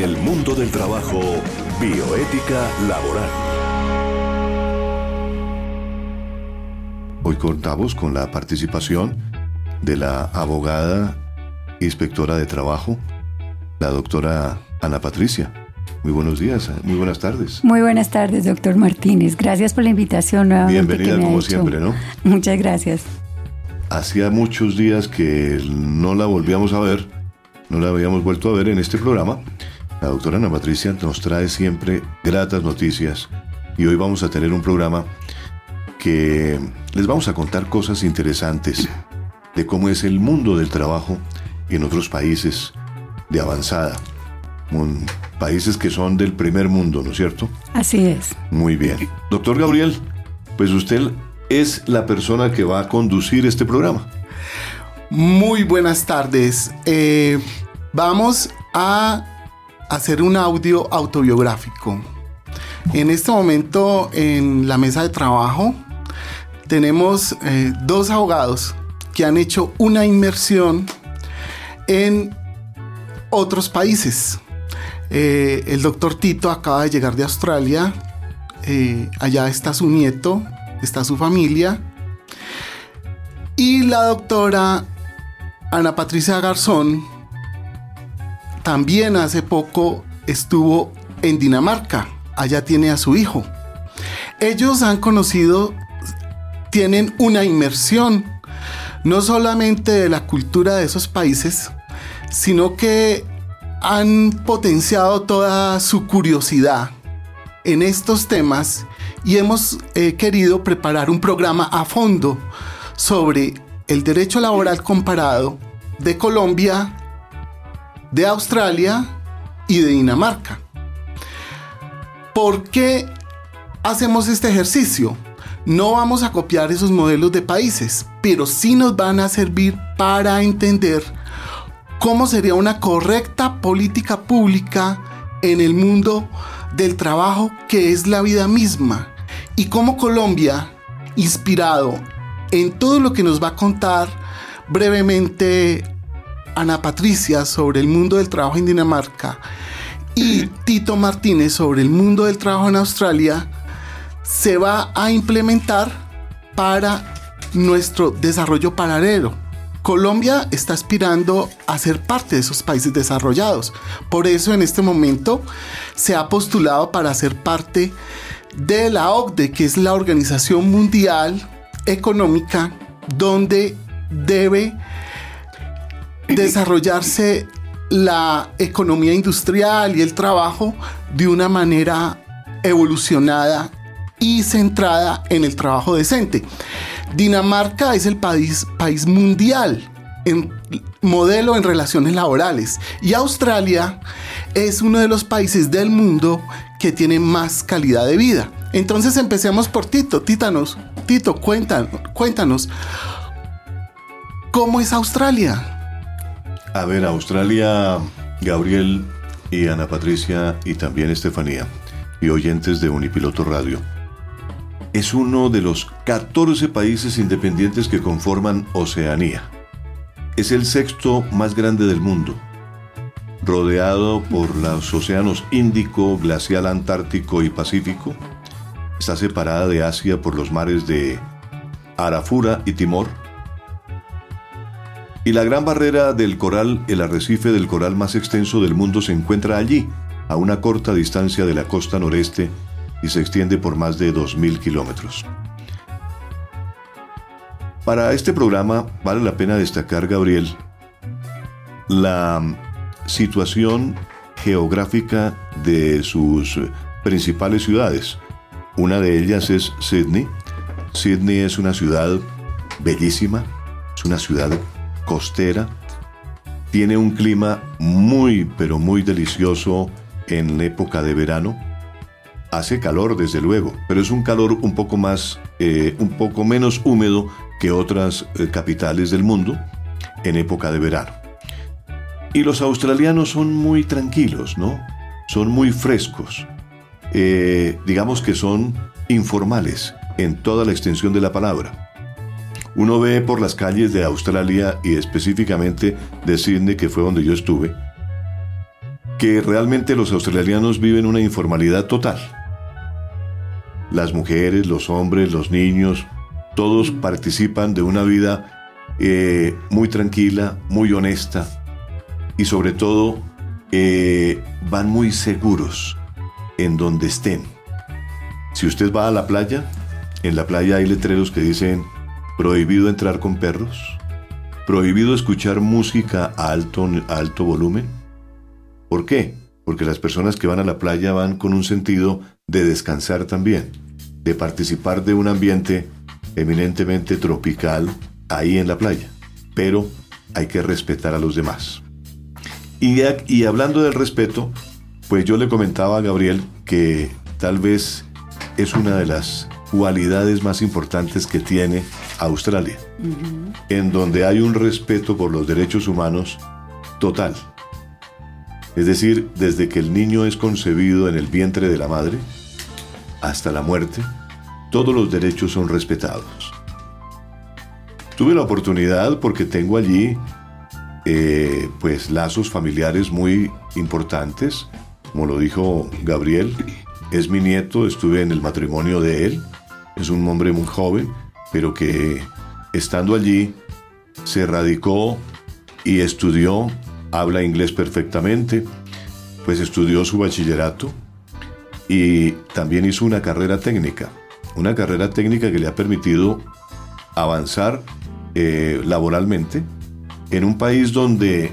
En el mundo del trabajo, bioética laboral. Hoy contamos con la participación de la abogada inspectora de trabajo, la doctora Ana Patricia. Muy buenos días, muy buenas tardes. Muy buenas tardes, doctor Martínez. Gracias por la invitación nuevamente. Bienvenida como siempre, ¿no? Muchas gracias. Hacía muchos días que no la volvíamos a ver, no la habíamos vuelto a ver en este programa. La doctora Ana Patricia nos trae siempre gratas noticias y hoy vamos a tener un programa que les vamos a contar cosas interesantes de cómo es el mundo del trabajo en otros países de avanzada. países que son del primer mundo, ¿no es cierto? Así es. Muy bien. Doctor Gabriel, pues usted es la persona que va a conducir este programa. Muy buenas tardes. Eh, vamos a hacer un audio autobiográfico. En este momento en la mesa de trabajo tenemos eh, dos abogados que han hecho una inmersión en otros países. Eh, el doctor Tito acaba de llegar de Australia. Eh, allá está su nieto, está su familia. Y la doctora Ana Patricia Garzón también hace poco estuvo en Dinamarca. Allá tiene a su hijo. Ellos han conocido, tienen una inmersión no solamente de la cultura de esos países, sino que han potenciado toda su curiosidad en estos temas y hemos eh, querido preparar un programa a fondo sobre el derecho laboral comparado de Colombia, de Australia y de Dinamarca. ¿Por qué hacemos este ejercicio? No vamos a copiar esos modelos de países, pero sí nos van a servir para entender cómo sería una correcta política pública en el mundo del trabajo que es la vida misma y cómo Colombia, inspirado en todo lo que nos va a contar brevemente Ana Patricia sobre el mundo del trabajo en Dinamarca y Tito Martínez sobre el mundo del trabajo en Australia, se va a implementar para nuestro desarrollo paralelo. Colombia está aspirando a ser parte de esos países desarrollados. Por eso en este momento se ha postulado para ser parte de la OCDE, que es la Organización Mundial Económica, donde debe desarrollarse la economía industrial y el trabajo de una manera evolucionada y centrada en el trabajo decente. Dinamarca es el país, mundial en modelo en relaciones laborales y Australia es uno de los países del mundo que tiene más calidad de vida. Entonces empecemos por Tito. Títanos, Tito, cuéntanos, cuéntanos, ¿cómo es Australia? A ver, Australia, Gabriel y Ana Patricia y también Estefanía y oyentes de Unipiloto Radio es uno de los 14 países independientes que conforman Oceanía. Es el sexto más grande del mundo, rodeado por los océanos Índico, Glacial Antártico y Pacífico. Está separada de Asia por los mares de Arafura y Timor. Y la gran barrera del coral, el arrecife del coral más extenso del mundo, se encuentra allí, a una corta distancia de la costa noreste y se extiende por más de 2.000 kilómetros. Para este programa vale la pena destacar, Gabriel, la situación geográfica de sus principales ciudades. Una de ellas es Sydney. Sydney es una ciudad bellísima, es una ciudad costera, tiene un clima muy, pero muy delicioso en época de verano Hace calor, desde luego, pero es un calor un poco más, eh, un poco menos húmedo que otras eh, capitales del mundo en época de verano. Y los australianos son muy tranquilos, ¿no? Son muy frescos. Eh, digamos que son informales en toda la extensión de la palabra. Uno ve por las calles de Australia y específicamente de Sydney, que fue donde yo estuve, que realmente los australianos viven una informalidad total. Las mujeres, los hombres, los niños, todos participan de una vida eh, muy tranquila, muy honesta y sobre todo eh, van muy seguros en donde estén. Si usted va a la playa, en la playa hay letreros que dicen prohibido entrar con perros, prohibido escuchar música a alto, alto volumen, ¿Por qué? Porque las personas que van a la playa van con un sentido de descansar también, de participar de un ambiente eminentemente tropical ahí en la playa. Pero hay que respetar a los demás. Y, y hablando del respeto, pues yo le comentaba a Gabriel que tal vez es una de las cualidades más importantes que tiene Australia, en donde hay un respeto por los derechos humanos total. Es decir, desde que el niño es concebido en el vientre de la madre hasta la muerte, todos los derechos son respetados. Tuve la oportunidad porque tengo allí eh, pues lazos familiares muy importantes, como lo dijo Gabriel, es mi nieto, estuve en el matrimonio de él, es un hombre muy joven, pero que estando allí se radicó y estudió habla inglés perfectamente, pues estudió su bachillerato y también hizo una carrera técnica, una carrera técnica que le ha permitido avanzar eh, laboralmente en un país donde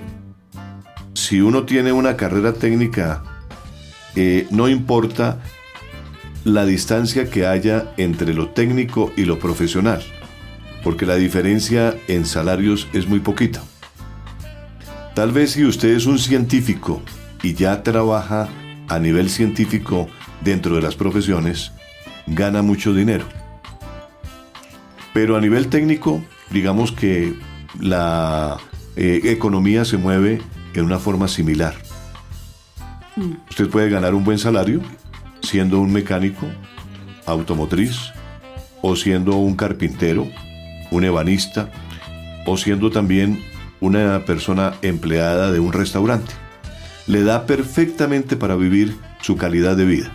si uno tiene una carrera técnica, eh, no importa la distancia que haya entre lo técnico y lo profesional, porque la diferencia en salarios es muy poquita. Tal vez si usted es un científico y ya trabaja a nivel científico dentro de las profesiones, gana mucho dinero. Pero a nivel técnico, digamos que la eh, economía se mueve en una forma similar. Mm. Usted puede ganar un buen salario siendo un mecánico automotriz o siendo un carpintero, un ebanista o siendo también una persona empleada de un restaurante. Le da perfectamente para vivir su calidad de vida,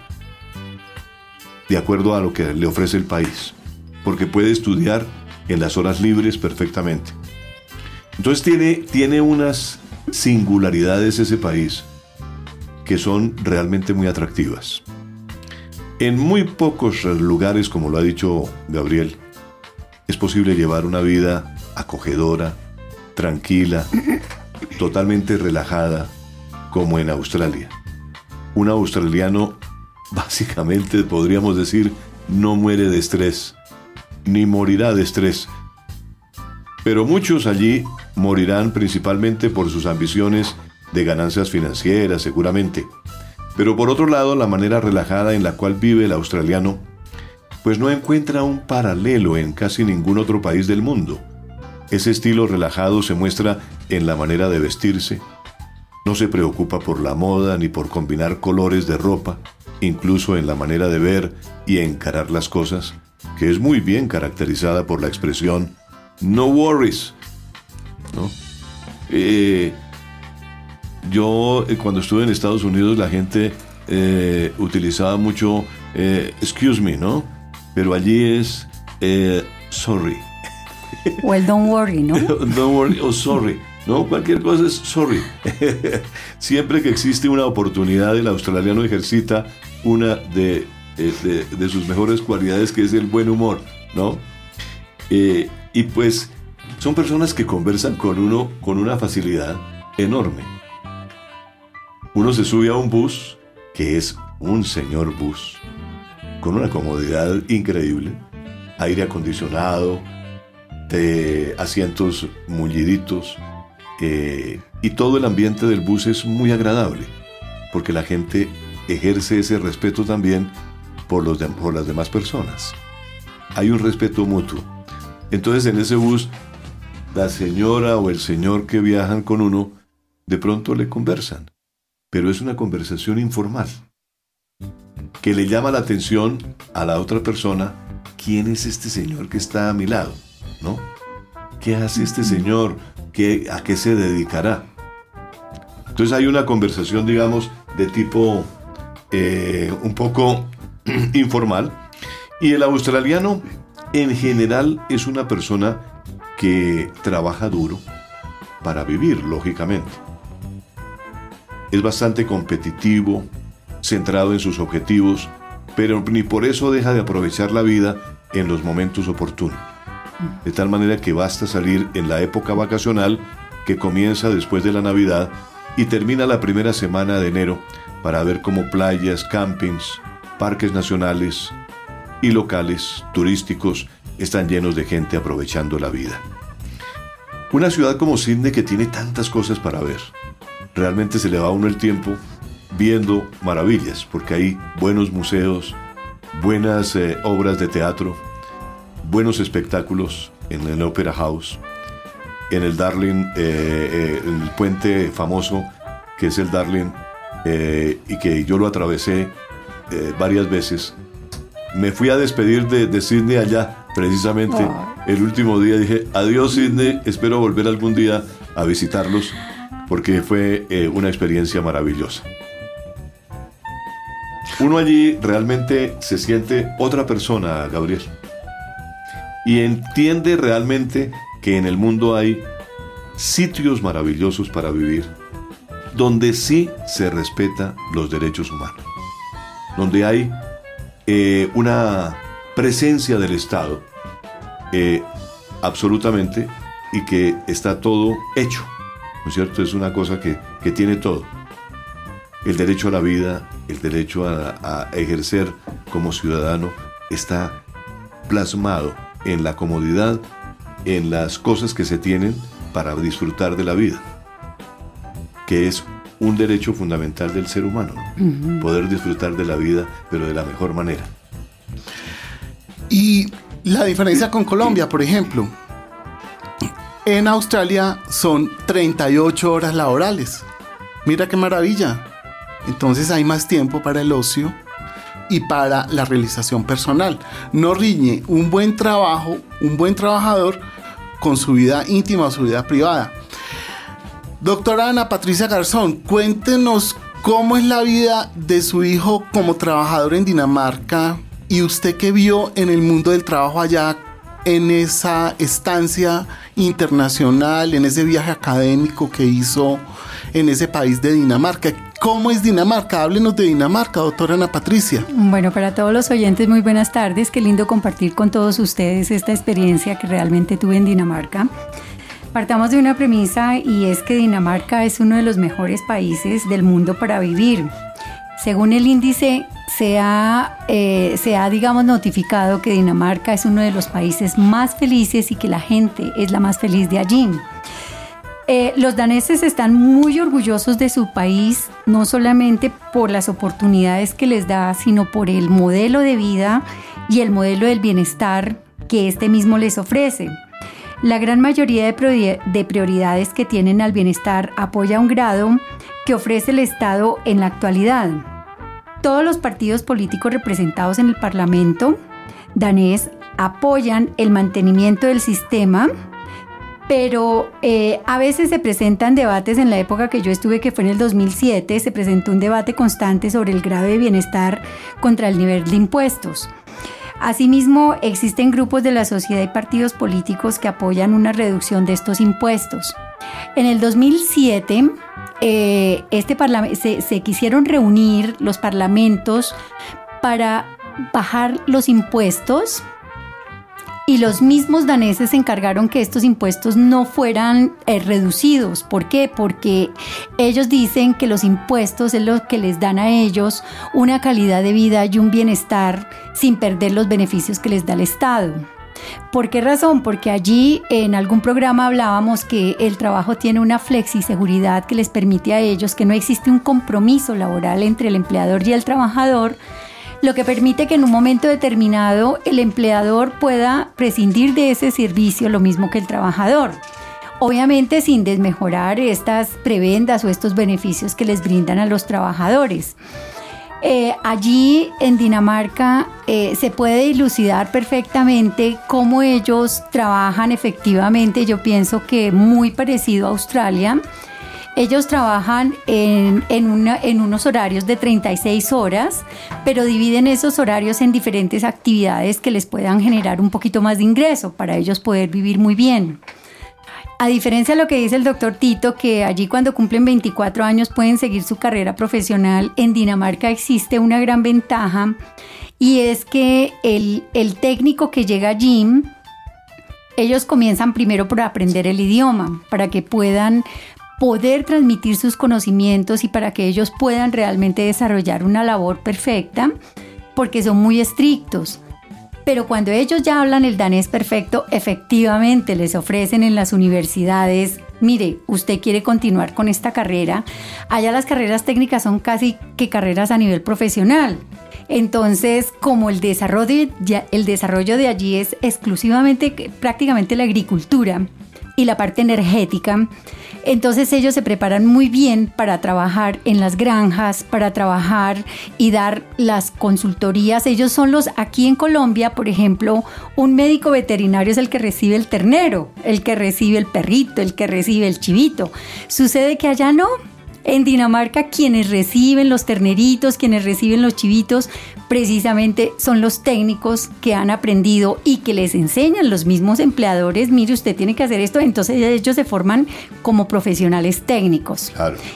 de acuerdo a lo que le ofrece el país, porque puede estudiar en las horas libres perfectamente. Entonces tiene, tiene unas singularidades ese país que son realmente muy atractivas. En muy pocos lugares, como lo ha dicho Gabriel, es posible llevar una vida acogedora, tranquila, totalmente relajada, como en Australia. Un australiano, básicamente podríamos decir, no muere de estrés, ni morirá de estrés. Pero muchos allí morirán principalmente por sus ambiciones de ganancias financieras, seguramente. Pero por otro lado, la manera relajada en la cual vive el australiano, pues no encuentra un paralelo en casi ningún otro país del mundo. Ese estilo relajado se muestra en la manera de vestirse. No se preocupa por la moda ni por combinar colores de ropa, incluso en la manera de ver y encarar las cosas, que es muy bien caracterizada por la expresión no worries. Eh, yo eh, cuando estuve en Estados Unidos la gente eh, utilizaba mucho excuse me, ¿no? Pero allí es sorry. O el don't worry, ¿no? don't worry o sorry. No, cualquier cosa es sorry. Siempre que existe una oportunidad, el australiano ejercita una de, eh, de, sus mejores cualidades, que es el buen humor, ¿no? Eh, y pues son personas que conversan con uno con una facilidad enorme. Uno se sube a un bus, que es un señor bus, con una comodidad increíble, aire acondicionado, de asientos mulliditos eh, y todo el ambiente del bus es muy agradable porque la gente ejerce ese respeto también por, los por las demás personas. Hay un respeto mutuo. Entonces en ese bus la señora o el señor que viajan con uno de pronto le conversan, pero es una conversación informal que le llama la atención a la otra persona quién es este señor que está a mi lado. ¿no? ¿Qué hace este señor? ¿Qué, ¿A qué se dedicará? Entonces hay una conversación, digamos, de tipo eh, un poco informal. Y el australiano en general es una persona que trabaja duro para vivir, lógicamente. Es bastante competitivo, centrado en sus objetivos, pero ni por eso deja de aprovechar la vida en los momentos oportunos. De tal manera que basta salir en la época vacacional que comienza después de la Navidad y termina la primera semana de enero para ver cómo playas, campings, parques nacionales y locales turísticos están llenos de gente aprovechando la vida. Una ciudad como Sydney que tiene tantas cosas para ver. Realmente se le va a uno el tiempo viendo maravillas, porque hay buenos museos, buenas eh, obras de teatro, buenos espectáculos en el Opera House, en el Darling, eh, eh, el puente famoso que es el Darling, y que yo lo atravesé varias veces. Me fui a despedir de, de Sydney allá, precisamente el último día. Dije, adiós Sydney, espero volver algún día a visitarlos, porque fue una experiencia maravillosa. Uno allí realmente se siente otra persona, Gabriel. Y entiende realmente que en el mundo hay sitios maravillosos para vivir, donde sí se respeta los derechos humanos, donde hay eh, una presencia del Estado eh, absolutamente y que está todo hecho, ¿no es cierto? Es una cosa que, que tiene todo el derecho a la vida, el derecho a, ejercer como ciudadano está plasmado en la comodidad, en las cosas que se tienen para disfrutar de la vida, que es un derecho fundamental del ser humano, poder disfrutar de la vida, pero de la mejor manera. Y la diferencia con Colombia, por ejemplo, en Australia son 38 horas laborales. Mira qué maravilla. Entonces hay más tiempo para el ocio y para la realización personal. No riñe un buen trabajo, un buen trabajador con su vida íntima o su vida privada. Doctora Ana Patricia Garzón, cuéntenos cómo es la vida de su hijo como trabajador en Dinamarca y usted qué vio en el mundo del trabajo allá en esa estancia internacional, en ese viaje académico que hizo en ese país de Dinamarca. ¿Cómo es Dinamarca? Háblenos de Dinamarca, doctora Ana Patricia. Bueno, para todos los oyentes, muy buenas tardes. Qué lindo compartir con todos ustedes esta experiencia que realmente tuve en Dinamarca. Partamos de una premisa y es que Dinamarca es uno de los mejores países del mundo para vivir. Según el índice, se ha, eh, se ha, digamos, notificado que Dinamarca es uno de los países más felices y que la gente es la más feliz de allí. Eh, los daneses están muy orgullosos de su país, no solamente por las oportunidades que les da, sino por el modelo de vida y el modelo del bienestar que este mismo les ofrece. La gran mayoría de prioridades que tienen al bienestar apoya un grado que ofrece el Estado en la actualidad. Todos los partidos políticos representados en el Parlamento danés apoyan el mantenimiento del sistema pero eh, a veces se presentan debates en la época que yo estuve, que fue en el 2007, se presentó un debate constante sobre el grado de bienestar contra el nivel de impuestos. Asimismo, existen grupos de la sociedad y partidos políticos que apoyan una reducción de estos impuestos. En el 2007, eh, este se, se quisieron reunir los parlamentos para bajar los impuestos y los mismos daneses se encargaron que estos impuestos no fueran eh, reducidos. ¿Por qué? Porque ellos dicen que los impuestos es lo que les dan a ellos una calidad de vida y un bienestar sin perder los beneficios que les da el Estado. ¿Por qué razón? Porque allí en algún programa hablábamos que el trabajo tiene una flexiseguridad que les permite a ellos que no existe un compromiso laboral entre el empleador y el trabajador, lo que permite que en un momento determinado el empleador pueda prescindir de ese servicio lo mismo que el trabajador. Obviamente sin desmejorar estas prebendas o estos beneficios que les brindan a los trabajadores. Eh, allí en Dinamarca eh, se puede dilucidar perfectamente cómo ellos trabajan efectivamente. Yo pienso que muy parecido a Australia Ellos trabajan en, en, unos horarios de 36 horas, pero dividen esos horarios en diferentes actividades que les puedan generar un poquito más de ingreso para ellos poder vivir muy bien. A diferencia de lo que dice el doctor Tito, que allí cuando cumplen 24 años pueden seguir su carrera profesional, en Dinamarca existe una gran ventaja y es que el, el técnico que llega allí, ellos comienzan primero por aprender el idioma para que puedan poder transmitir sus conocimientos y para que ellos puedan realmente desarrollar una labor perfecta, porque son muy estrictos. Pero cuando ellos ya hablan el danés perfecto, efectivamente les ofrecen en las universidades, mire, usted quiere continuar con esta carrera, allá las carreras técnicas son casi que carreras a nivel profesional. Entonces, como el desarrollo, el desarrollo de allí es exclusivamente, prácticamente la agricultura y la parte energética, entonces ellos se preparan muy bien para trabajar en las granjas, para trabajar y dar las consultorías. Ellos son los, aquí en Colombia, por ejemplo, un médico veterinario es el que recibe el ternero, el que recibe el perrito, el que recibe el chivito. Sucede que allá no, en Dinamarca quienes reciben los terneritos, quienes reciben los chivitos, precisamente son los técnicos que han aprendido y que les enseñan los mismos empleadores, mire usted tiene que hacer esto, entonces ellos se forman como profesionales técnicos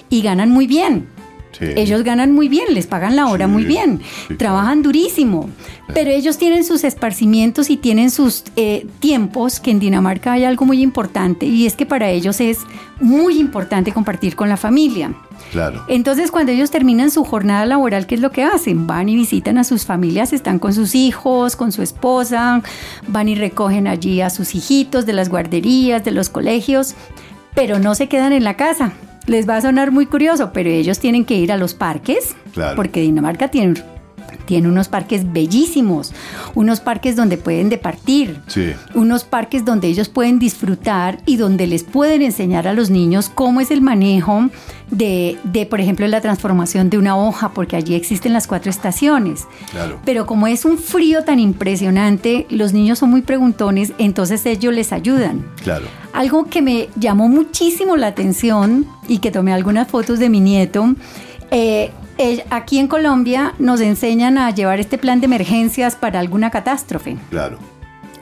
y ganan muy bien. Ellos ganan muy bien, les pagan la hora muy bien, trabajan durísimo, pero ellos tienen sus esparcimientos y tienen sus eh, tiempos, que en Dinamarca hay algo muy importante y es que para ellos es muy importante compartir con la familia. Claro. Entonces, cuando ellos terminan su jornada laboral, ¿qué es lo que hacen? Van y visitan a sus familias, están con sus hijos, con su esposa, van y recogen allí a sus hijitos de las guarderías, de los colegios, pero no se quedan en la casa les va a sonar muy curioso, pero ellos tienen que ir a los parques, porque Dinamarca tiene, tiene unos parques bellísimos, unos parques donde pueden departir, unos parques donde ellos pueden disfrutar y donde les pueden enseñar a los niños cómo es el manejo de, de, por ejemplo, la transformación de una hoja, porque allí existen las cuatro estaciones. Pero como es un frío tan impresionante, los niños son muy preguntones, entonces ellos les ayudan. Claro. Algo que me llamó muchísimo la atención y que tomé algunas fotos de mi nieto, eh, aquí en Colombia nos enseñan a llevar este plan de emergencias para alguna catástrofe. Claro.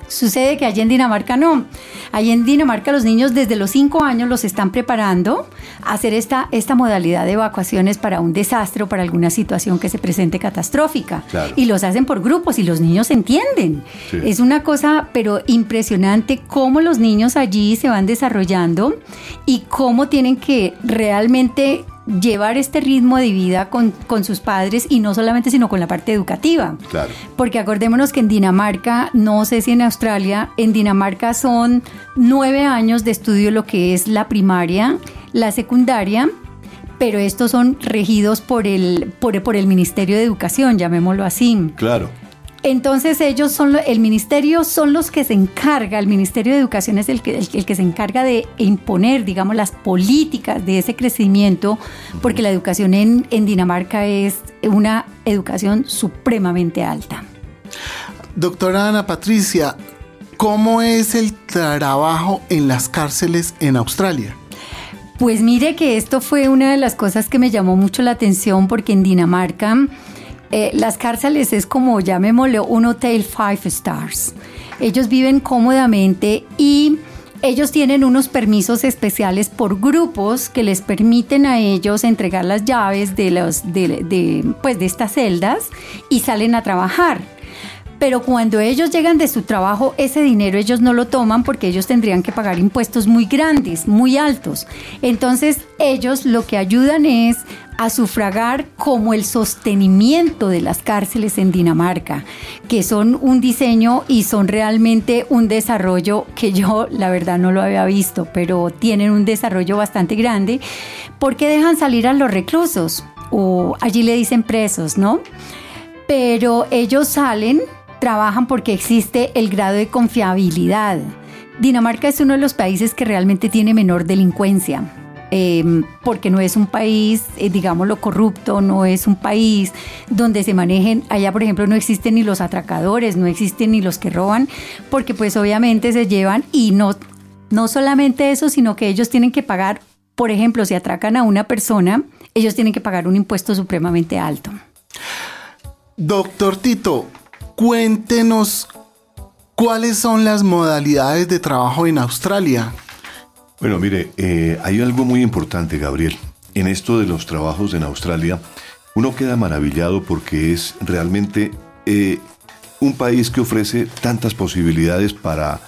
Sucede que allí en Dinamarca no. Allí en Dinamarca los niños desde los 5 años los están preparando a hacer esta, esta modalidad de evacuaciones para un desastre o para alguna situación que se presente catastrófica. Y los hacen por grupos y los niños entienden. Es una cosa, pero impresionante cómo los niños allí se van desarrollando y cómo tienen que realmente llevar este ritmo de vida con, sus padres y no solamente sino con la parte educativa. Claro. Porque acordémonos que en Dinamarca, no sé si en Australia, en Dinamarca son nueve años de estudio lo que es la primaria, la secundaria, pero estos son regidos por el, por, por el Ministerio de Educación, llamémoslo así. Claro. Entonces ellos son, el ministerio son los que se encarga, el Ministerio de Educación es el que, el, que se encarga de imponer, digamos, las políticas de ese crecimiento, porque la educación en, en Dinamarca es una educación supremamente alta. Doctora Ana Patricia, ¿cómo es el trabajo en las cárceles en Australia? Pues mire que esto fue una de las cosas que me llamó mucho la atención porque en Dinamarca eh, las cárceles es como, llamémosle, un hotel five stars. Ellos viven cómodamente y ellos tienen unos permisos especiales por grupos que les permiten a ellos entregar las llaves de, los, de, pues de estas celdas y salen a trabajar. Pero cuando ellos llegan de su trabajo, ese dinero ellos no lo toman porque ellos tendrían que pagar impuestos muy grandes, muy altos. Entonces ellos lo que ayudan es a sufragar como el sostenimiento de las cárceles en Dinamarca, que son un diseño y son realmente un desarrollo que yo la verdad no lo había visto, pero tienen un desarrollo bastante grande, porque dejan salir a los reclusos, o allí le dicen presos, ¿no? Pero ellos salen, trabajan porque existe el grado de confiabilidad. Dinamarca es uno de los países que realmente tiene menor delincuencia Em, porque no es un país, eh, digámoslo, corrupto, no es un país donde se manejen, allá por ejemplo no existen ni los atracadores, no existen ni los que roban, porque pues obviamente se llevan y no, no solamente eso, sino que ellos tienen que pagar por ejemplo, si atracan a una persona, ellos tienen que pagar un impuesto supremamente alto. Doctor Tito, cuéntenos cuáles son las modalidades de trabajo en Australia. Bueno, mire, eh, hay algo muy importante, Gabriel. En esto de los trabajos en Australia, uno queda maravillado porque es realmente eh, un país que ofrece tantas posibilidades para,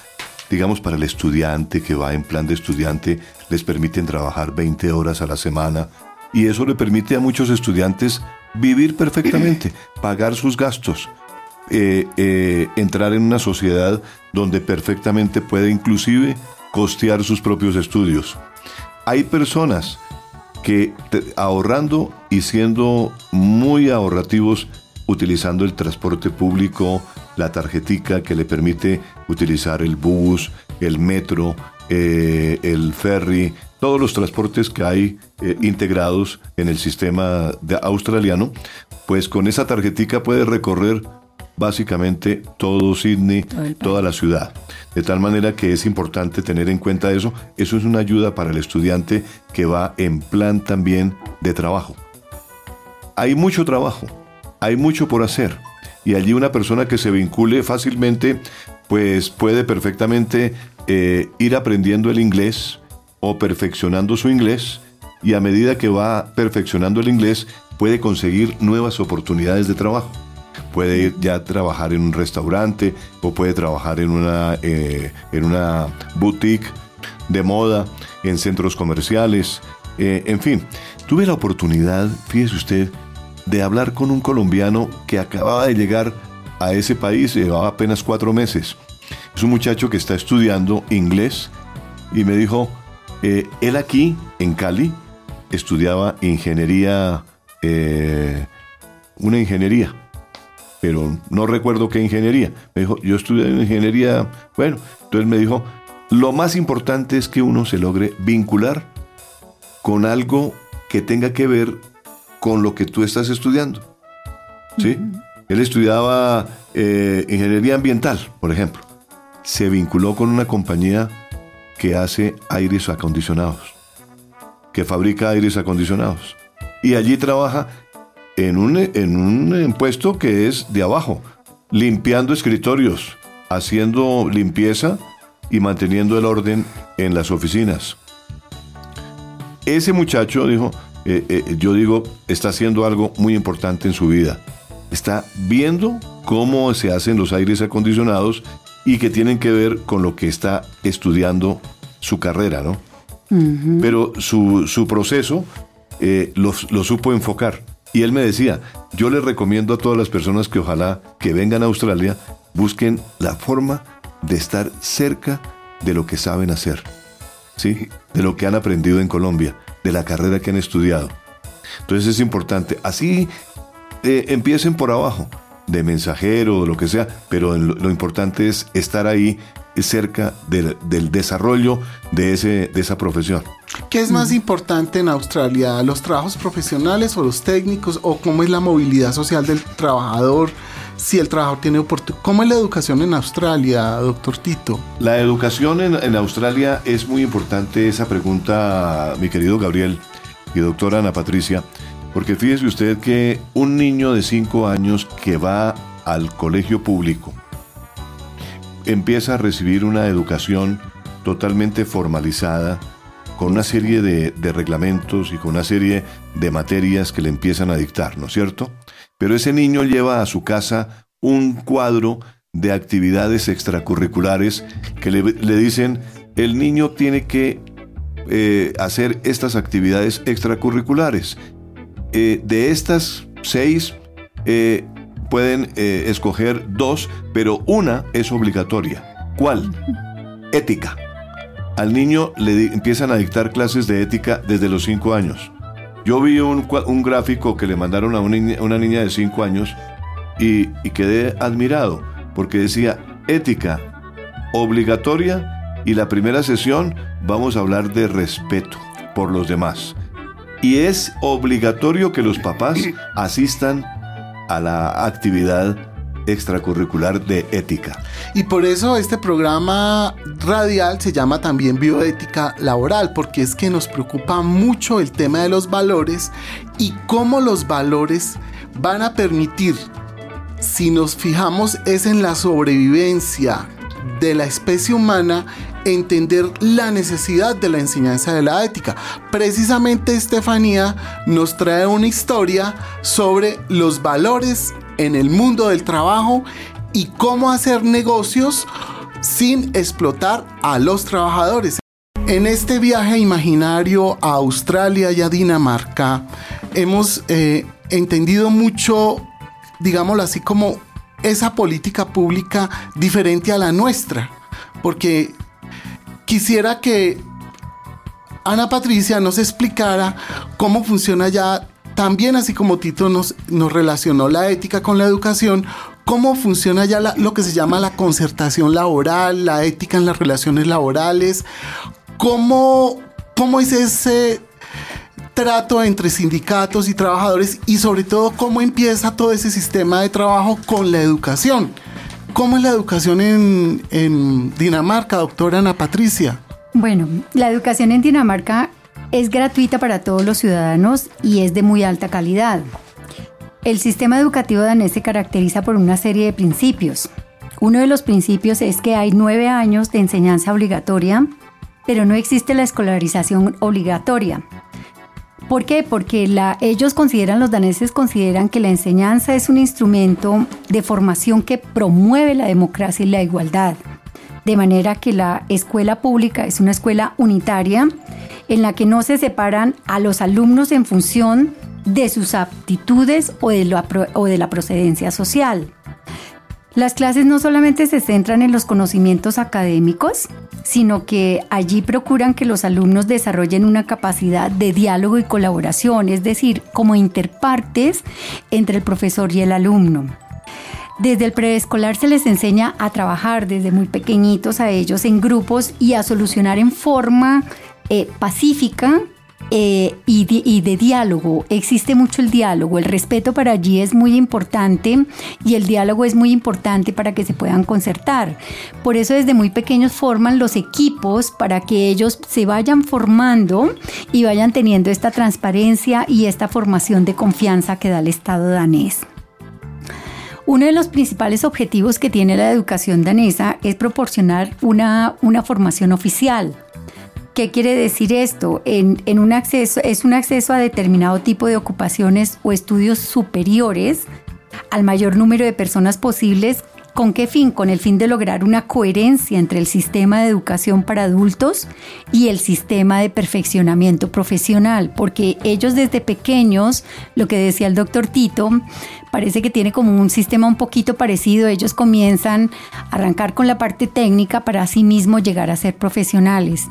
digamos, para el estudiante que va en plan de estudiante, les permiten trabajar 20 horas a la semana y eso le permite a muchos estudiantes vivir perfectamente, pagar sus gastos, eh, eh, entrar en una sociedad donde perfectamente puede inclusive costear sus propios estudios. Hay personas que ahorrando y siendo muy ahorrativos, utilizando el transporte público, la tarjetica que le permite utilizar el bus, el metro, eh, el ferry, todos los transportes que hay eh, integrados en el sistema australiano, pues con esa tarjetica puede recorrer básicamente todo Sydney, toda la ciudad. De tal manera que es importante tener en cuenta eso. Eso es una ayuda para el estudiante que va en plan también de trabajo. Hay mucho trabajo, hay mucho por hacer. Y allí una persona que se vincule fácilmente, pues puede perfectamente eh, ir aprendiendo el inglés o perfeccionando su inglés. Y a medida que va perfeccionando el inglés, puede conseguir nuevas oportunidades de trabajo puede ir ya a trabajar en un restaurante o puede trabajar en una, eh, en una boutique de moda, en centros comerciales, eh, en fin. Tuve la oportunidad, fíjese usted, de hablar con un colombiano que acababa de llegar a ese país, llevaba apenas cuatro meses. Es un muchacho que está estudiando inglés y me dijo, eh, él aquí en Cali estudiaba ingeniería, una ingeniería pero no recuerdo qué ingeniería. Me dijo, yo estudié ingeniería, bueno, entonces me dijo, lo más importante es que uno se logre vincular con algo que tenga que ver con lo que tú estás estudiando. ¿Sí? Él estudiaba eh, ingeniería ambiental, por ejemplo. Se vinculó con una compañía que hace aires acondicionados, que fabrica aires acondicionados. Y allí trabaja en un, en un puesto que es de abajo, limpiando escritorios, haciendo limpieza y manteniendo el orden en las oficinas. Ese muchacho dijo, eh, eh, yo digo, está haciendo algo muy importante en su vida. Está viendo cómo se hacen los aires acondicionados y que tienen que ver con lo que está estudiando su carrera, ¿no? Pero su, proceso eh, lo supo enfocar. Y él me decía, yo les recomiendo a todas las personas que ojalá que vengan a Australia, busquen la forma de estar cerca de lo que saben hacer, ¿sí? De lo que han aprendido en Colombia, de la carrera que han estudiado. Entonces es importante, así eh, empiecen por abajo, de mensajero o lo que sea, pero lo importante es estar ahí cerca del, desarrollo de, ese, de esa profesión. ¿Qué es más importante en Australia, los trabajos profesionales o los técnicos o cómo es la movilidad social del trabajador? Si el trabajador tiene oportunidad. ¿Cómo es la educación en Australia, doctor Tito? La educación en, en Australia es muy importante esa pregunta, mi querido Gabriel y doctora Ana Patricia, porque fíjese usted que un niño de 5 años que va al colegio público, empieza a recibir una educación totalmente formalizada, con una serie de, reglamentos y con una serie de materias que le empiezan a dictar, ¿no es cierto? Pero ese niño lleva a su casa un cuadro de actividades extracurriculares que le, dicen, el niño tiene que eh, hacer estas actividades extracurriculares. Eh, de estas seis, eh, pueden eh, escoger dos, pero una es obligatoria. ¿Cuál? Ética. Al niño le empiezan a dictar clases de ética desde los cinco años. Yo vi un, gráfico que le mandaron a una niña, de cinco años y, y quedé admirado porque decía ética obligatoria y la primera sesión vamos a hablar de respeto por los demás. Y es obligatorio que los papás asistan a la actividad extracurricular de ética. Y por eso este programa radial se llama también bioética laboral, porque es que nos preocupa mucho el tema de los valores y cómo los valores van a permitir, si nos fijamos, es en la sobrevivencia de la especie humana entender la necesidad de la enseñanza de la ética. Precisamente Estefanía nos trae una historia sobre los valores en el mundo del trabajo y cómo hacer negocios sin explotar a los trabajadores. En este viaje imaginario a Australia y a Dinamarca hemos eh, entendido mucho, digámoslo así, como esa política pública diferente a la nuestra. Porque quisiera que Ana Patricia nos explicara cómo funciona ya, también así como Tito nos, nos relacionó la ética con la educación, cómo funciona ya lo que se llama la concertación laboral, la ética en las relaciones laborales, cómo, cómo es ese trato entre sindicatos y trabajadores y sobre todo cómo empieza todo ese sistema de trabajo con la educación. ¿Cómo es la educación en, Dinamarca, doctora Ana Patricia? Bueno, la educación en Dinamarca es gratuita para todos los ciudadanos y es de muy alta calidad. El sistema educativo danés se caracteriza por una serie de principios. Uno de los principios es que hay nueve años de enseñanza obligatoria, pero no existe la escolarización obligatoria. ¿Por qué? Porque ellos consideran, los daneses consideran que la enseñanza es un instrumento de formación que promueve la democracia y la igualdad. De manera que la escuela pública es una escuela unitaria en la que no se separan a los alumnos en función de sus aptitudes o de la procedencia social. Las clases no solamente se centran en los conocimientos académicos, sino que allí procuran que los alumnos desarrollen una capacidad de diálogo y colaboración, es decir, como interpartes entre el profesor y el alumno. Desde el preescolar se les enseña a trabajar desde muy pequeñitos a ellos en grupos y a solucionar en forma eh, pacífica eh, y, de, diálogo. Existe mucho el diálogo. El respeto para allí es muy importante y el diálogo es muy importante para que se puedan concertar. Por eso desde muy pequeños forman los equipos para que ellos se vayan formando y vayan teniendo esta transparencia y esta formación de confianza que da el Estado danés. Uno de los principales objetivos que tiene la educación danesa es proporcionar una, una formación oficial ¿Qué quiere decir esto? En, un acceso, es un acceso a determinado tipo de ocupaciones o estudios superiores al mayor número de personas posibles. ¿Con qué fin? Con el fin de lograr una coherencia entre el sistema de educación para adultos y el sistema de perfeccionamiento profesional, porque ellos desde pequeños, lo que decía el doctor Tito, parece que tiene como un sistema un poquito parecido. Ellos comienzan a arrancar con la parte técnica para así mismo llegar a ser profesionales.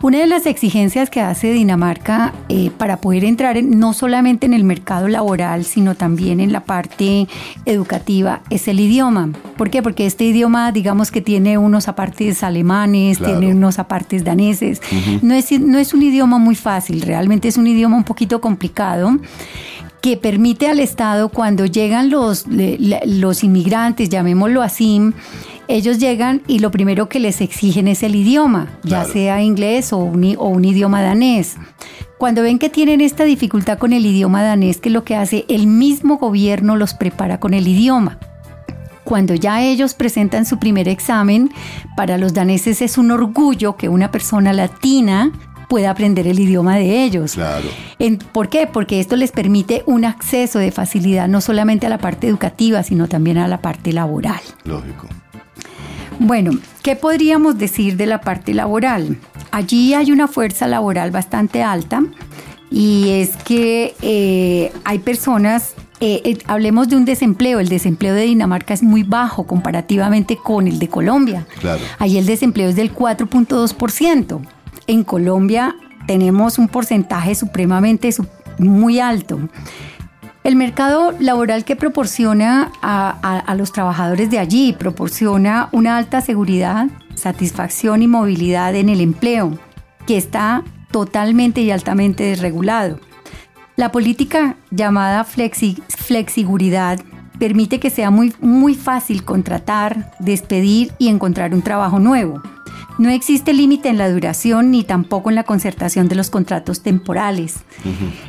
Una de las exigencias que hace Dinamarca eh, para poder entrar no solamente en el mercado laboral, sino también en la parte educativa es el idioma. ¿Por qué? Porque este idioma, digamos que tiene unos apartes alemanes, tiene unos apartes daneses. no, es, no es un idioma muy fácil, realmente es un idioma un poquito complicado que permite al Estado cuando llegan los, los inmigrantes, llamémoslo así, ellos llegan y lo primero que les exigen es el idioma, ya sea inglés o un, o un idioma danés. Cuando ven que tienen esta dificultad con el idioma danés, que lo que hace el mismo gobierno los prepara con el idioma. Cuando ya ellos presentan su primer examen, para los daneses es un orgullo que una persona latina pueda aprender el idioma de ellos. Claro. ¿Por qué? Porque esto les permite un acceso de facilidad no solamente a la parte educativa, sino también a la parte laboral. Lógico. Bueno, ¿qué podríamos decir de la parte laboral? Allí hay una fuerza laboral bastante alta y es que eh, hay personas, eh, eh, hablemos de un desempleo, el desempleo de Dinamarca es muy bajo comparativamente con el de Colombia. Claro. Ahí el desempleo es del 4.2%. En Colombia tenemos un porcentaje supremamente muy alto. El mercado laboral que proporciona a, los trabajadores de allí proporciona una alta seguridad, satisfacción y movilidad en el empleo, que está totalmente y altamente desregulado. La política llamada flexi, flexiguridad permite que sea muy, muy fácil contratar, despedir y encontrar un trabajo nuevo. No existe límite en la duración ni tampoco en la concertación de los contratos temporales.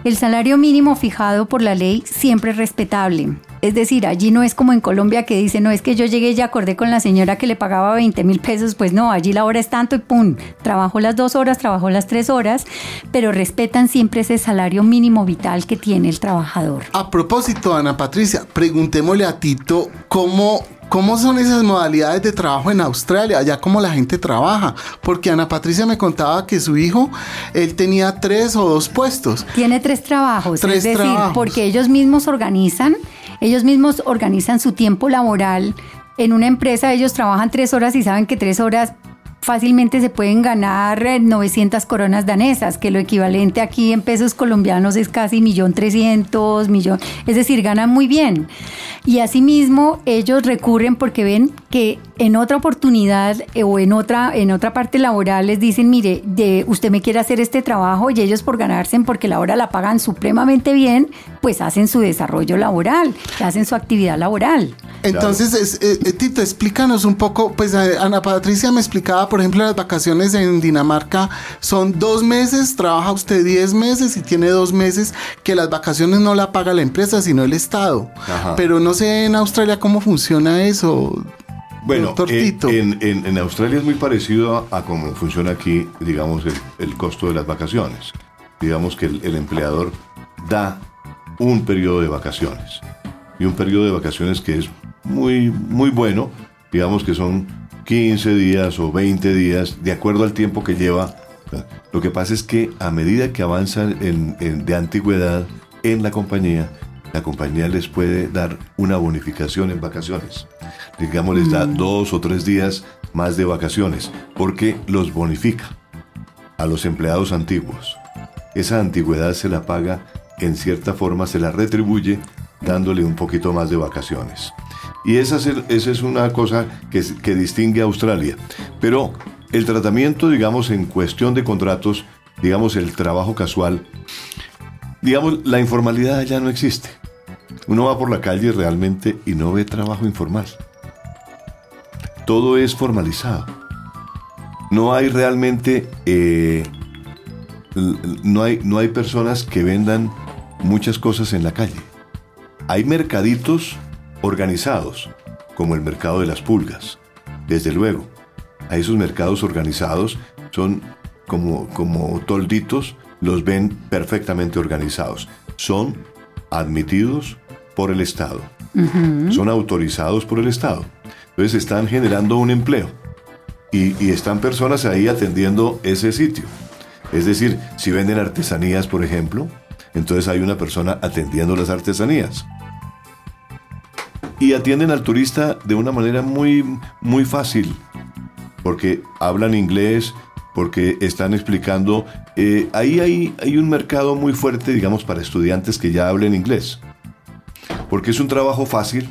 El salario mínimo fijado por la ley siempre es respetable. Es decir, allí no es como en Colombia que dice, no es que yo llegué y acordé con la señora que le pagaba 20 mil pesos, pues no, allí la hora es tanto y pum, trabajo las dos horas, trabajo las tres horas, pero respetan siempre ese salario mínimo vital que tiene el trabajador. A propósito, Ana Patricia, preguntémosle a Tito cómo, ¿Cómo son esas modalidades de trabajo en Australia? Allá cómo la gente trabaja. Porque Ana Patricia me contaba que su hijo, él tenía tres o dos puestos. Tiene tres trabajos. es decir, porque ellos mismos organizan, ellos mismos organizan su tiempo laboral. En una empresa ellos trabajan tres horas y saben que tres horas fácilmente se pueden ganar 900 eh, coronas danesas, que lo equivalente aquí en pesos colombianos es casi millón trescientos, millón, es decir, ganan muy bien. Y asimismo ellos recurren porque ven que en otra oportunidad eh, o en otra, en otra parte laboral les dicen, mire, de, usted me quiere hacer este trabajo y ellos por ganarse, porque la hora la pagan supremamente bien, pues hacen su desarrollo laboral, hacen su actividad laboral. Entonces, eh, Tito, explícanos un poco, pues Ana Patricia me explicaba, por ejemplo, las vacaciones en Dinamarca son dos meses, trabaja usted diez meses y tiene dos meses que las vacaciones no la paga la empresa, sino el Estado. Pero no sé en Australia cómo funciona eso. Bueno, eh, en, Australia es muy parecido a, cómo funciona aquí, digamos, el, costo de las vacaciones. Digamos que el, empleador da un periodo de vacaciones. Y un periodo de vacaciones que es muy, muy bueno. Digamos que son 15 días o 20 días, de acuerdo al tiempo que lleva. Lo que pasa es que a medida que avanzan de antigüedad en la compañía, la compañía les puede dar una bonificación en vacaciones. Digamos, les da mm. dos o tres días más de vacaciones, porque los bonifica a los empleados antiguos. Esa antigüedad se la paga, en cierta forma se la retribuye dándole un poquito más de vacaciones. Y esa es, esa es una cosa que, que distingue a Australia. Pero el tratamiento, digamos, en cuestión de contratos, digamos, el trabajo casual, digamos, la informalidad ya no existe. Uno va por la calle realmente y no ve trabajo informal. Todo es formalizado. No hay realmente, eh, no, hay, no hay personas que vendan muchas cosas en la calle. Hay mercaditos organizados, como el mercado de las pulgas, desde luego. A esos mercados organizados son como, como tolditos, los ven perfectamente organizados. Son admitidos por el Estado. Son autorizados por el Estado. Entonces están generando un empleo. Y, están personas ahí atendiendo ese sitio. Es decir, si venden artesanías, por ejemplo, entonces hay una persona atendiendo las artesanías. Y atienden al turista de una manera muy, muy fácil, porque hablan inglés, porque están explicando, eh, ahí hay, hay un mercado muy fuerte, digamos, para estudiantes que ya hablen inglés, porque es un trabajo fácil,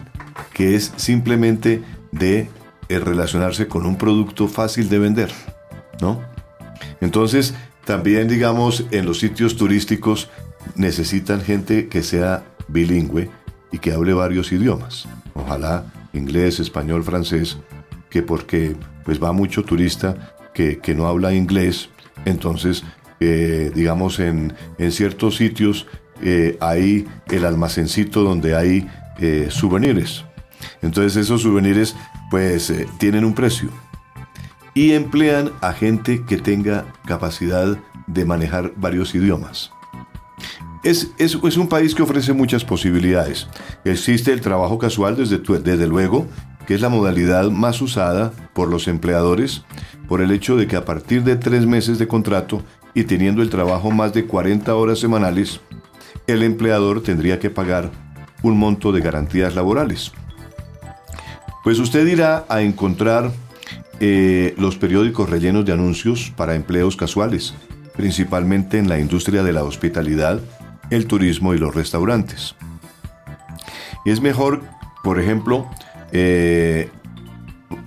que es simplemente de eh, relacionarse con un producto fácil de vender, ¿no? Entonces, también, digamos, en los sitios turísticos necesitan gente que sea bilingüe y que hable varios idiomas. Ojalá inglés, español, francés, que porque pues va mucho turista que, no habla inglés, entonces, eh, digamos, en, ciertos sitios eh, hay el almacencito donde hay eh, souvenirs. Entonces esos souvenirs pues tienen un precio y emplean a gente que tenga capacidad de manejar varios idiomas. Es, es, es, un país que ofrece muchas posibilidades. Existe el trabajo casual desde, desde luego, que es la modalidad más usada por los empleadores por el hecho de que a partir de tres meses de contrato y teniendo el trabajo más de 40 horas semanales, el empleador tendría que pagar un monto de garantías laborales. Pues usted irá a encontrar eh, los periódicos rellenos de anuncios para empleos casuales, principalmente en la industria de la hospitalidad, el turismo y los restaurantes. Es mejor, por ejemplo, eh,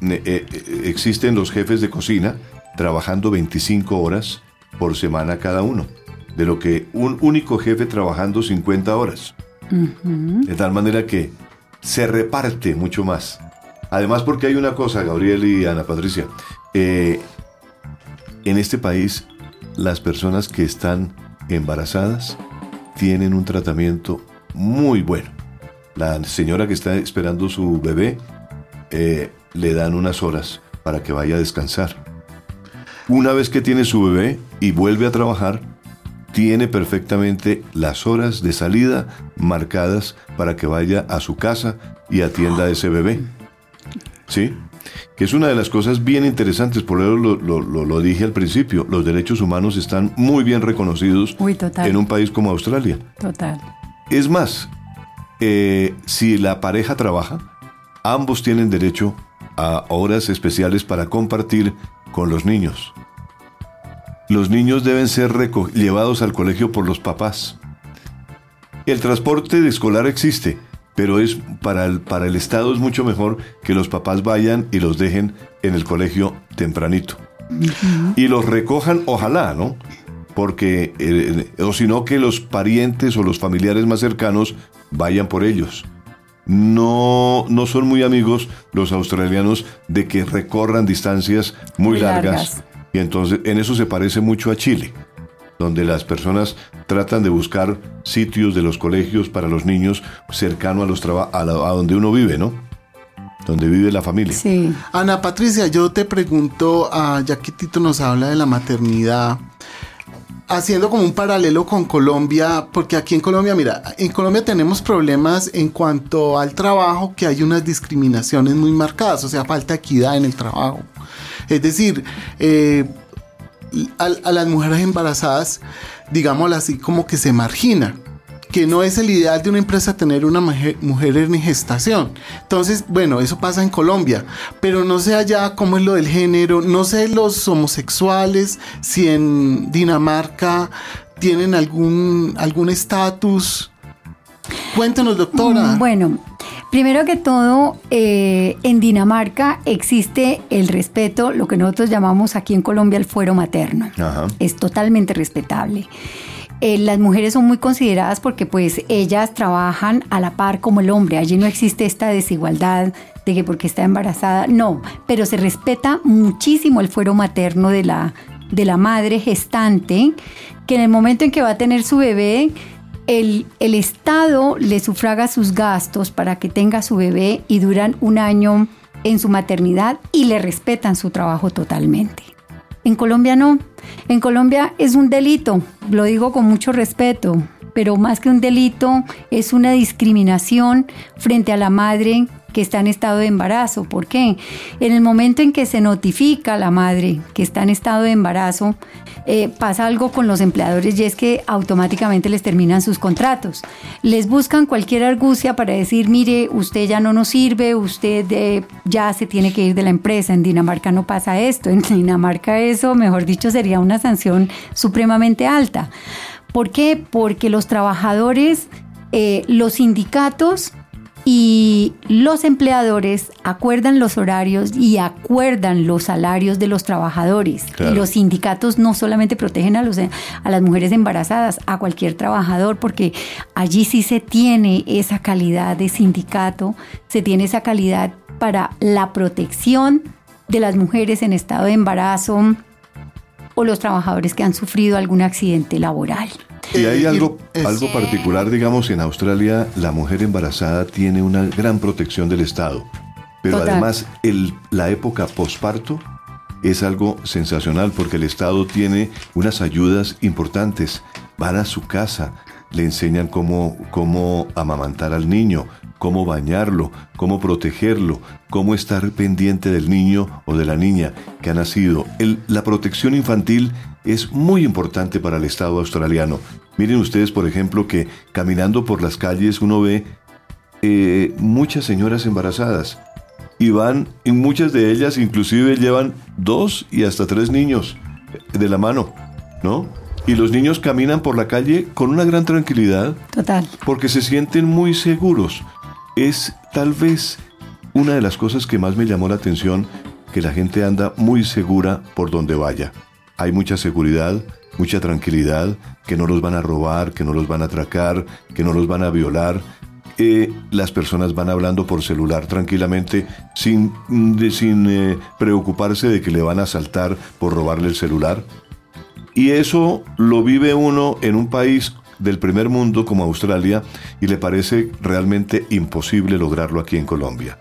eh, existen los jefes de cocina trabajando 25 horas por semana cada uno, de lo que un único jefe trabajando 50 horas. De tal manera que se reparte mucho más. Además porque hay una cosa, Gabriel y Ana Patricia, eh, en este país las personas que están embarazadas tienen un tratamiento muy bueno. La señora que está esperando su bebé eh, le dan unas horas para que vaya a descansar. Una vez que tiene su bebé y vuelve a trabajar, tiene perfectamente las horas de salida marcadas para que vaya a su casa y atienda a ese bebé. ¿Sí? Que es una de las cosas bien interesantes, por eso lo, lo, dije al principio, los derechos humanos están muy bien reconocidos en un país como Australia. Total. Es más, eh, si la pareja trabaja, ambos tienen derecho a horas especiales para compartir con los niños. Los niños deben ser llevados al colegio por los papás. El transporte escolar existe, pero es para el, para el Estado es mucho mejor que los papás vayan y los dejen en el colegio tempranito. Y los recojan, ojalá, ¿no? Porque, eh, o si no, que los parientes o los familiares más cercanos vayan por ellos. No, no son muy amigos los australianos de que recorran distancias muy, largas. Y entonces en eso se parece mucho a Chile, donde las personas tratan de buscar sitios de los colegios para los niños cercano a, los a, a donde uno vive, ¿no? Donde vive la familia. Sí. Ana Patricia, yo te pregunto, ah, ya que Tito nos habla de la maternidad, haciendo como un paralelo con Colombia, porque aquí en Colombia, mira, en Colombia tenemos problemas en cuanto al trabajo, que hay unas discriminaciones muy marcadas, o sea, falta equidad en el trabajo. Es decir, eh, a, las mujeres embarazadas, digámoslo así, como que se margina que no es el ideal de una empresa tener una mujer, en gestación. Entonces, bueno, eso pasa en Colombia, pero no sé allá cómo es lo del género, no sé los homosexuales, si en Dinamarca tienen algún estatus. Cuéntanos, doctora. Mm, bueno, Primero que todo, eh, en Dinamarca existe el respeto, lo que nosotros llamamos aquí en Colombia el fuero materno. Es totalmente respetable. Eh, las mujeres son muy consideradas porque pues ellas trabajan a la par como el hombre. Allí no existe esta desigualdad de que porque está embarazada, no, pero se respeta muchísimo el fuero materno de la, de la madre gestante, que en el momento en que va a tener su bebé, el, Estado le sufraga sus gastos para que tenga su bebé y duran un año en su maternidad y le respetan su trabajo totalmente. En Colombia no. En Colombia es un delito, lo digo con mucho respeto, pero más que un delito es una discriminación frente a la madre que está en estado de embarazo. ¿Por qué? En el momento en que se notifica a la madre que está en estado de embarazo, eh, pasa algo con los empleadores y es que automáticamente les terminan sus contratos. Les buscan cualquier argucia para decir, mire, usted ya no nos sirve, usted eh, ya se tiene que ir de la empresa. En Dinamarca no pasa esto. En Dinamarca eso, mejor dicho, sería una sanción supremamente alta. ¿Por qué? Porque los trabajadores, eh, los sindicatos y los empleadores acuerdan los horarios y acuerdan los salarios de los trabajadores. Y los sindicatos no solamente protegen a, los, a las mujeres embarazadas, a cualquier trabajador, porque allí sí se tiene esa calidad de sindicato, se tiene esa calidad para la protección de las mujeres en estado de embarazo o los trabajadores que han sufrido algún accidente laboral. Y hay algo, algo particular, digamos, en Australia la mujer embarazada tiene una gran protección del Estado, pero además el, la época posparto es algo sensacional porque el Estado tiene unas ayudas importantes. Van a su casa, le enseñan cómo, cómo amamantar al niño, cómo bañarlo, cómo protegerlo, cómo estar pendiente del niño o de la niña que ha nacido. la protección infantil es muy importante para el Estado australiano. Miren ustedes, por ejemplo, que caminando por las calles uno ve eh, muchas señoras embarazadas y van, y muchas de ellas inclusive llevan dos y hasta tres niños de la mano, ¿no? Y los niños caminan por la calle con una gran tranquilidad. Total. Porque se sienten muy seguros. Es tal vez una de las cosas que más me llamó la atención, que la gente anda muy segura por donde vaya hay mucha seguridad, mucha tranquilidad, que no los van a robar, que no los van a atracar, que no los van a violar. eh, las personas van hablando por celular tranquilamente sin, eh, preocuparse de que le van a asaltar por robarle el celular. Y eso lo vive uno en un país del primer mundo como Australia y le parece realmente imposible lograrlo aquí en Colombia.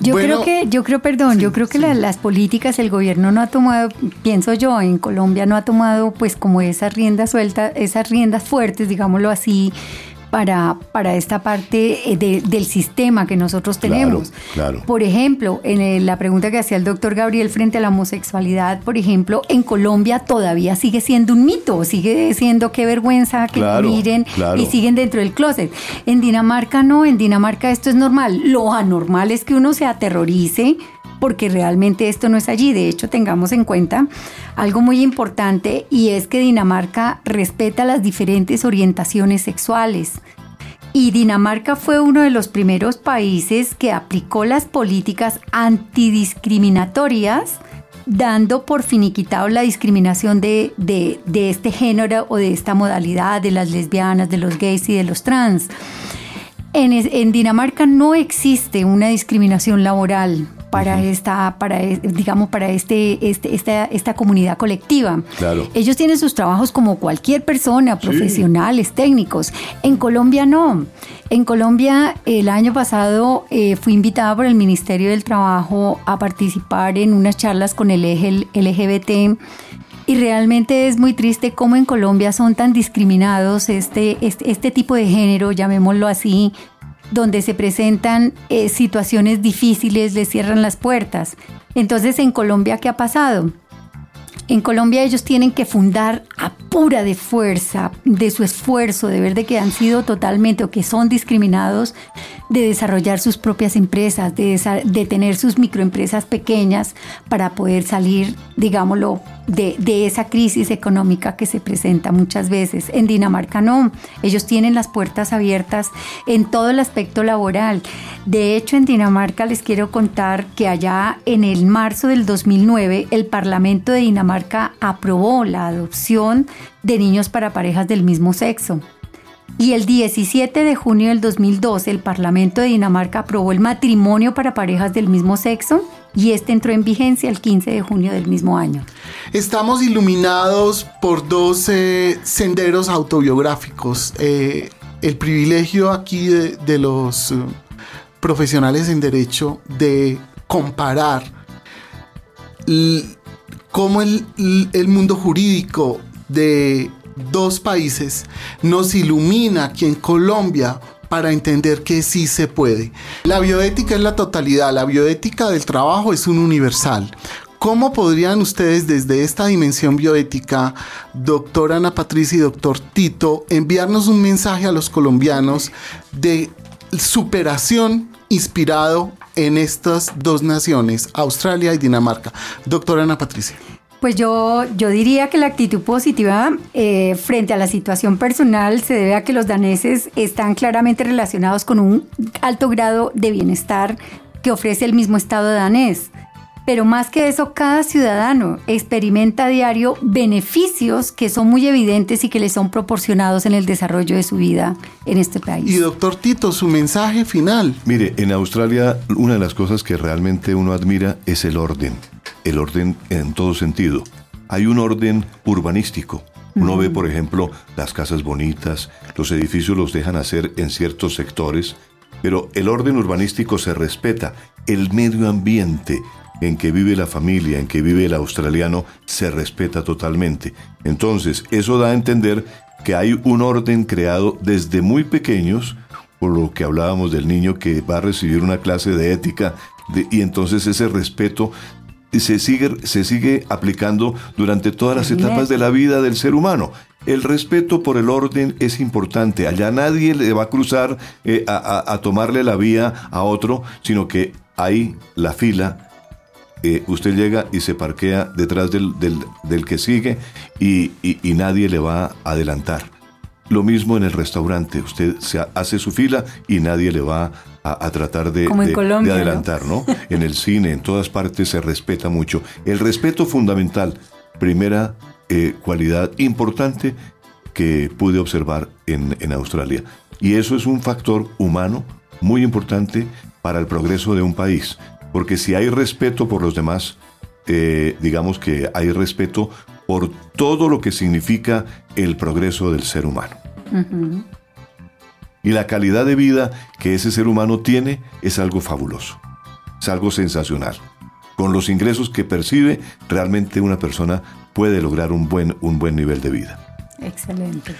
Yo Bueno, creo que, yo creo, perdón, yo creo que la- las políticas, el gobierno no ha tomado, pienso yo, en Colombia no ha tomado pues como esas riendas sueltas, esas riendas fuertes, digámoslo así, para, para esta parte eh, de- del sistema que nosotros tenemos. claro. Por ejemplo, en el- la pregunta que hacía el doctor Gabriel frente a la homosexualidad, por ejemplo, en Colombia todavía sigue siendo un mito, sigue siendo qué vergüenza que Claro, miren y siguen dentro del closet. En Dinamarca no, en Dinamarca esto es normal. Lo anormal es que uno se aterrorice porque realmente esto no es allí. De hecho, tengamos en cuenta algo muy importante y es que Dinamarca respeta las diferentes orientaciones sexuales. Y Dinamarca fue uno de los primeros países que aplicó las políticas antidiscriminatorias, dando por finiquitado la discriminación de, de- este género o de esta modalidad, de las lesbianas, de los gays y de los trans. En, en Dinamarca no existe una discriminación laboral para esta, para e- digamos, para este, este- esta, esta comunidad colectiva. Claro. Ellos tienen sus trabajos como cualquier persona, profesionales, técnicos. En Colombia no. En Colombia el año pasado eh, fui invitada por el Ministerio del Trabajo a participar en unas charlas con el eje LGBT. Y realmente es muy triste cómo en Colombia son tan discriminados este, este, este tipo de género, llamémoslo así, donde se presentan eh, situaciones difíciles, les cierran las puertas. Entonces, en Colombia, ¿qué ha pasado? En Colombia ellos tienen que fundar a pura de fuerza, de su esfuerzo, de ver de que han sido totalmente o que son discriminados, de desarrollar sus propias empresas, de, de tener sus microempresas pequeñas para poder salir, digámoslo, de, esa crisis económica que se presenta muchas veces. En Dinamarca no, ellos tienen las puertas abiertas en todo el aspecto laboral. De hecho, en Dinamarca les quiero contar que allá en el marzo del 2009 el Parlamento de Dinamarca aprobó la adopción de niños para parejas del mismo sexo. Y el 17 de junio del 2012 el Parlamento de Dinamarca aprobó el matrimonio para parejas del mismo sexo y este entró en vigencia el 15 de junio del mismo año. Estamos iluminados por dos eh, senderos autobiográficos. Eh, el privilegio aquí de, los eh, profesionales en derecho de comparar cómo el mundo jurídico de dos países nos ilumina aquí en Colombia para entender que sí se puede. La bioética es la totalidad, la bioética del trabajo es un universal. ¿Cómo podrían ustedes desde esta dimensión bioética, doctora Ana Patricia y doctor Tito, enviarnos un mensaje a los colombianos de superación inspirado en estas dos naciones, Australia y Dinamarca? Doctora Ana Patricia. Pues yo, yo diría que la actitud positiva eh, frente a la situación personal se debe a que los daneses están claramente relacionados con un alto grado de bienestar que ofrece el mismo Estado danés. Pero más que eso, cada ciudadano experimenta a diario beneficios que son muy evidentes y que le son proporcionados en el desarrollo de su vida en este país. Y doctor Tito, su mensaje final. Mire, en Australia una de las cosas que realmente uno admira es el orden, el orden en todo sentido. Hay un orden urbanístico. Uno ve, por ejemplo, las casas bonitas, los edificios los dejan hacer en ciertos sectores, pero el orden urbanístico se respeta. El medio ambiente en que vive la familia, en que vive el australiano, se respeta totalmente. Entonces, eso da a entender que hay un orden creado desde muy pequeños, por lo que hablábamos del niño que va a recibir una clase de ética, de- y entonces ese respeto se sigue, se sigue aplicando durante todas las etapas de la vida del ser humano. El respeto por el orden es importante. Allá nadie le va a cruzar eh, a, a- a tomarle la vía a otro, sino que hay la fila. Eh, usted llega y se parquea detrás del, del- del que sigue y, y- y nadie le va a adelantar. Lo mismo en el restaurante. Usted se ha- hace su fila y nadie le va a, a tratar de, de- Colombia, de ¿no? adelantar, ¿no? En el cine, en todas partes se respeta mucho. El respeto fundamental, primera eh, cualidad importante que pude observar en, en Australia. Y eso es un factor humano muy importante para el progreso de un país, porque si hay respeto por los demás, eh, digamos que hay respeto por todo lo que significa el progreso del ser humano. Y la calidad de vida que ese ser humano tiene es algo fabuloso, es algo sensacional. Con los ingresos que percibe, realmente una persona puede lograr un buen, un buen nivel de vida. Excelente.